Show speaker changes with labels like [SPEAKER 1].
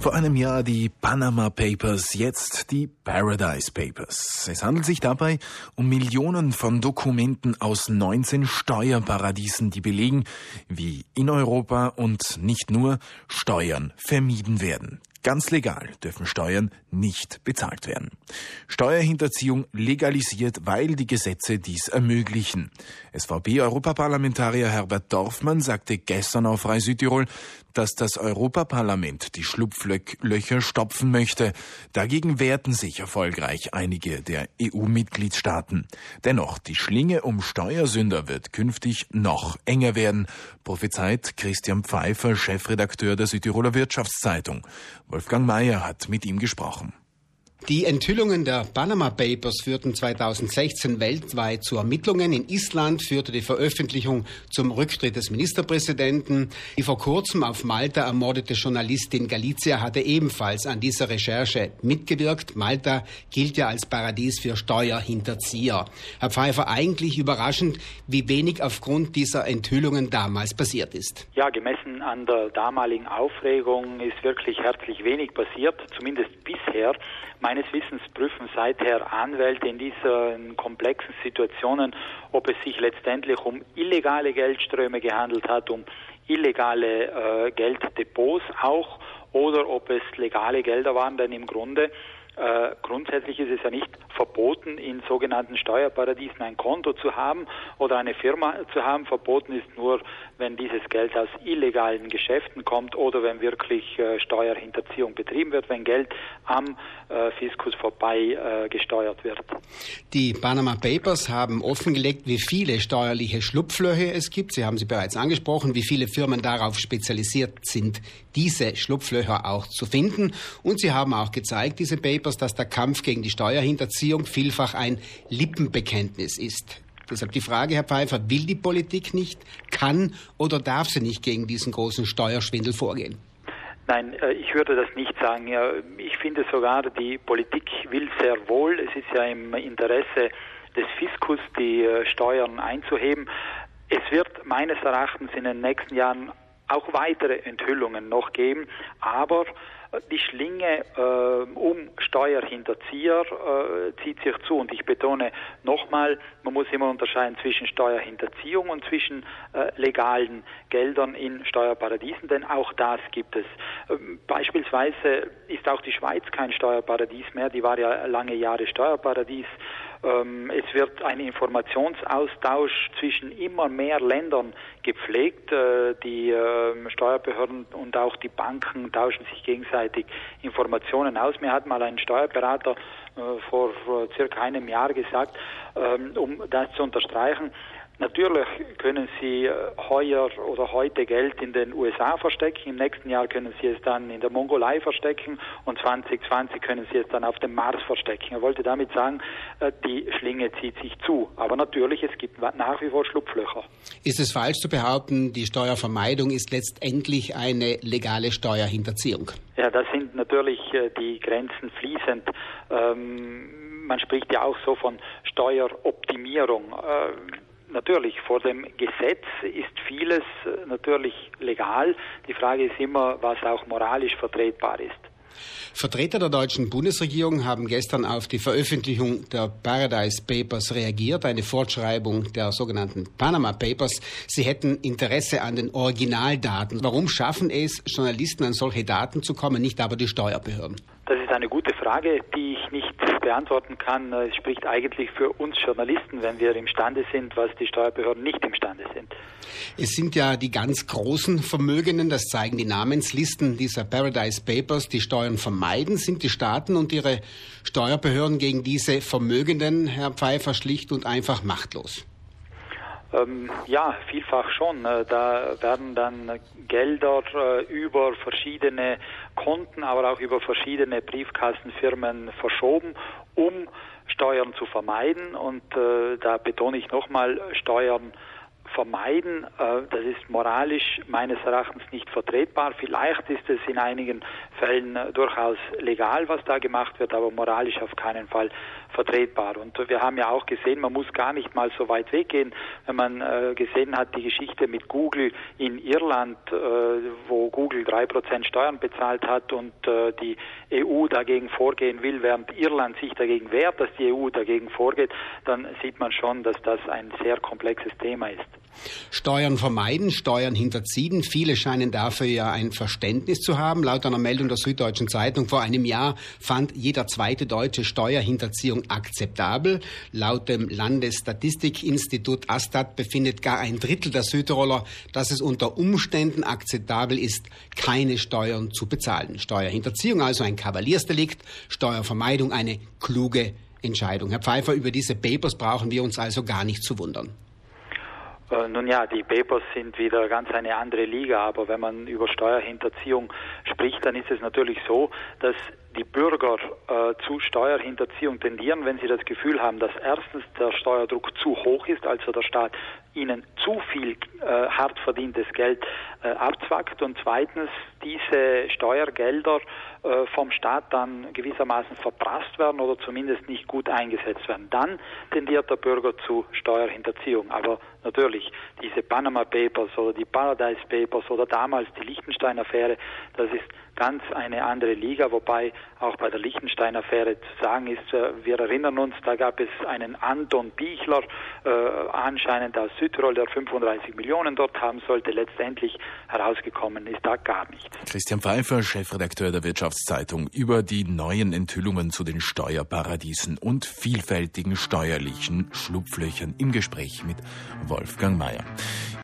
[SPEAKER 1] Vor einem Jahr die Panama Papers, jetzt die Paradise Papers. Es handelt sich dabei um Millionen von Dokumenten aus 19 Steuerparadiesen, die belegen, wie in Europa und nicht nur Steuern vermieden werden. Ganz legal dürfen Steuern nicht bezahlt werden. Steuerhinterziehung legalisiert, weil die Gesetze dies ermöglichen. SVP-Europaparlamentarier Herbert Dorfmann sagte gestern auf Frei Südtirol, dass das Europaparlament die Schlupflöcher stopfen möchte. Dagegen wehrten sich erfolgreich einige der EU-Mitgliedstaaten. Dennoch, die Schlinge um Steuersünder wird künftig noch enger werden, prophezeit Christian Pfeiffer, Chefredakteur der Südtiroler Wirtschaftszeitung. Wolfgang Mayer hat mit ihm gesprochen.
[SPEAKER 2] Die Enthüllungen der Panama Papers führten 2016 weltweit zu Ermittlungen. In Island führte die Veröffentlichung zum Rücktritt des Ministerpräsidenten. Die vor kurzem auf Malta ermordete Journalistin Galizia hatte ebenfalls an dieser Recherche mitgewirkt. Malta gilt ja als Paradies für Steuerhinterzieher. Herr Pfeiffer, eigentlich überraschend, wie wenig aufgrund dieser Enthüllungen damals passiert ist.
[SPEAKER 3] Ja, gemessen an der damaligen Aufregung ist wirklich herzlich wenig passiert, zumindest bisher. Meines Wissens prüfen seither Anwälte in diesen komplexen Situationen, ob es sich letztendlich um illegale Geldströme gehandelt hat, um illegale äh, Gelddepots auch, oder ob es legale Gelder waren, denn im Grunde äh, grundsätzlich ist es ja nicht verboten, in sogenannten Steuerparadiesen ein Konto zu haben oder eine Firma zu haben. Verboten ist nur, wenn dieses Geld aus illegalen Geschäften kommt oder wenn wirklich äh, Steuerhinterziehung betrieben wird, wenn Geld am äh, Fiskus vorbei äh, gesteuert wird.
[SPEAKER 2] Die Panama Papers haben offengelegt, wie viele steuerliche Schlupflöcher es gibt. Sie haben sie bereits angesprochen, wie viele Firmen darauf spezialisiert sind, diese Schlupflöcher auch zu finden. Und sie haben auch gezeigt, diese Papers, dass der Kampf gegen die Steuerhinterziehung vielfach ein Lippenbekenntnis ist. Deshalb die Frage, Herr Pfeiffer, will die Politik nicht, kann oder darf sie nicht gegen diesen großen Steuerschwindel vorgehen?
[SPEAKER 3] Nein, äh, ich würde das nicht sagen. Ich finde sogar, die Politik will sehr wohl. Es ist ja im Interesse des Fiskus, die äh, Steuern einzuheben. Es wird meines Erachtens in den nächsten Jahren auch weitere Enthüllungen noch geben, aber die Schlinge äh, um Steuerhinterzieher äh, zieht sich zu. Und ich betone nochmal, man muss immer unterscheiden zwischen Steuerhinterziehung und zwischen äh, legalen Geldern in Steuerparadiesen, denn auch das gibt es. Ähm, beispielsweise ist auch die Schweiz kein Steuerparadies mehr, die war ja lange Jahre Steuerparadies. Ähm, es wird ein Informationsaustausch zwischen immer mehr Ländern gepflegt. Äh, die ähm, Steuerbehörden und auch die Banken tauschen sich gegenseitig Informationen aus. Mir hat mal ein Steuerberater äh, vor circa einem Jahr gesagt, ähm, um das zu unterstreichen, Natürlich können Sie äh, heuer oder heute Geld in den USA verstecken, im nächsten Jahr können Sie es dann in der Mongolei verstecken und 2020 können Sie es dann auf dem Mars verstecken. Er wollte damit sagen, äh, die Schlinge zieht sich zu. Aber natürlich, es gibt nach wie vor Schlupflöcher.
[SPEAKER 2] Ist es falsch zu behaupten, die Steuervermeidung ist letztendlich eine legale Steuerhinterziehung?
[SPEAKER 3] Ja, da sind natürlich äh, die Grenzen fließend. Ähm, man spricht ja auch so von Steueroptimierung. Ähm, natürlich, vor dem Gesetz ist vieles äh, natürlich legal. Die Frage ist immer, was auch moralisch vertretbar ist.
[SPEAKER 2] Vertreter der deutschen Bundesregierung haben gestern auf die Veröffentlichung der Paradise Papers reagiert, eine Fortschreibung der sogenannten Panama Papers. Sie hätten Interesse an den Originaldaten. Warum schaffen es Journalisten an solche Daten zu kommen, nicht aber die Steuerbehörden?
[SPEAKER 3] Das ist eine gute Frage, die ich nicht beantworten kann. Es spricht eigentlich für uns Journalisten, wenn wir imstande sind, was die Steuerbehörden nicht imstande sind.
[SPEAKER 2] Es sind ja die ganz großen Vermögenden, das zeigen die Namenslisten dieser Paradise Papers, die Steuern vermeiden. Sind die Staaten und ihre Steuerbehörden gegen diese Vermögenden, Herr Pfeiffer, schlicht und einfach machtlos?
[SPEAKER 3] Ähm, ja, vielfach schon. Äh, da werden dann Gelder äh, über verschiedene Konten, aber auch über verschiedene Briefkastenfirmen verschoben, um Steuern zu vermeiden. Und äh, da betone ich nochmal, Steuern vermeiden. Äh, das ist moralisch meines Erachtens nicht vertretbar. Vielleicht ist es in einigen Fällen äh, durchaus legal, was da gemacht wird, aber moralisch auf keinen Fall vertretbar. Und wir haben ja auch gesehen, man muss gar nicht mal so weit weggehen, wenn man äh, gesehen hat, die Geschichte mit Google in Irland, wo Google drei Prozent Steuern bezahlt hat und die EU dagegen vorgehen will, während Irland sich dagegen wehrt, dass die EU dagegen vorgeht, dann sieht man schon, dass das ein sehr komplexes Thema ist.
[SPEAKER 2] Steuern vermeiden, Steuern hinterziehen. Viele scheinen dafür ja ein Verständnis zu haben. Laut einer Meldung der Süddeutschen Zeitung vor einem Jahr fand jeder zweite Deutsche Steuerhinterziehung akzeptabel. Laut dem Landesstatistikinstitut Astat befindet gar ein Drittel der Südtiroler, dass es unter Umständen akzeptabel ist, keine Steuern zu bezahlen. Steuerhinterziehung also ein Kavaliersdelikt, Steuervermeidung eine kluge Entscheidung. Herr Pfeiffer, über diese Papers brauchen wir uns also gar nicht zu wundern.
[SPEAKER 3] Äh, nun ja, die Papers sind wieder ganz eine andere Liga, aber wenn man über Steuerhinterziehung spricht, dann ist es natürlich so, dass die Bürger äh, zu Steuerhinterziehung tendieren, wenn sie das Gefühl haben, dass erstens der Steuerdruck zu hoch ist, also der Staat ihnen zu viel äh, hart verdientes Geld äh, abzwackt und zweitens diese Steuergelder äh, vom Staat dann gewissermaßen verprasst werden oder zumindest nicht gut eingesetzt werden. Dann tendiert der Bürger zu Steuerhinterziehung. Aber natürlich, diese Panama Papers oder die Paradise Papers oder damals die Liechtenstein-Affäre, das ist ganz eine andere Liga, wobei auch bei der Liechtenstein-Affäre zu sagen ist, äh, wir erinnern uns, da gab es einen Anton Bichler, äh, anscheinend aus Südtirol, der 35 Millionen dort haben sollte. Letztendlich herausgekommen ist da gar nichts.
[SPEAKER 1] Christian Pfeiffer, Chefredakteur der Wirtschaftszeitung, über die neuen Enthüllungen zu den Steuerparadiesen und vielfältigen steuerlichen Schlupflöchern im Gespräch mit Wolfgang Mayer.